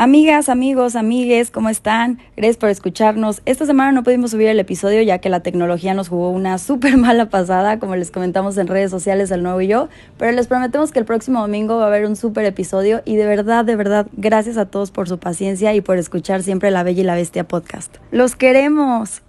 Amigas, amigos, amigues, ¿cómo están? Gracias por escucharnos. Esta semana no pudimos subir el episodio ya que la tecnología nos jugó una súper mala pasada, como les comentamos en redes sociales el nuevo y yo, pero les prometemos que el próximo domingo va a haber un súper episodio y de verdad, de verdad, gracias a todos por su paciencia y por escuchar siempre La Bella y la Bestia podcast. Los queremos.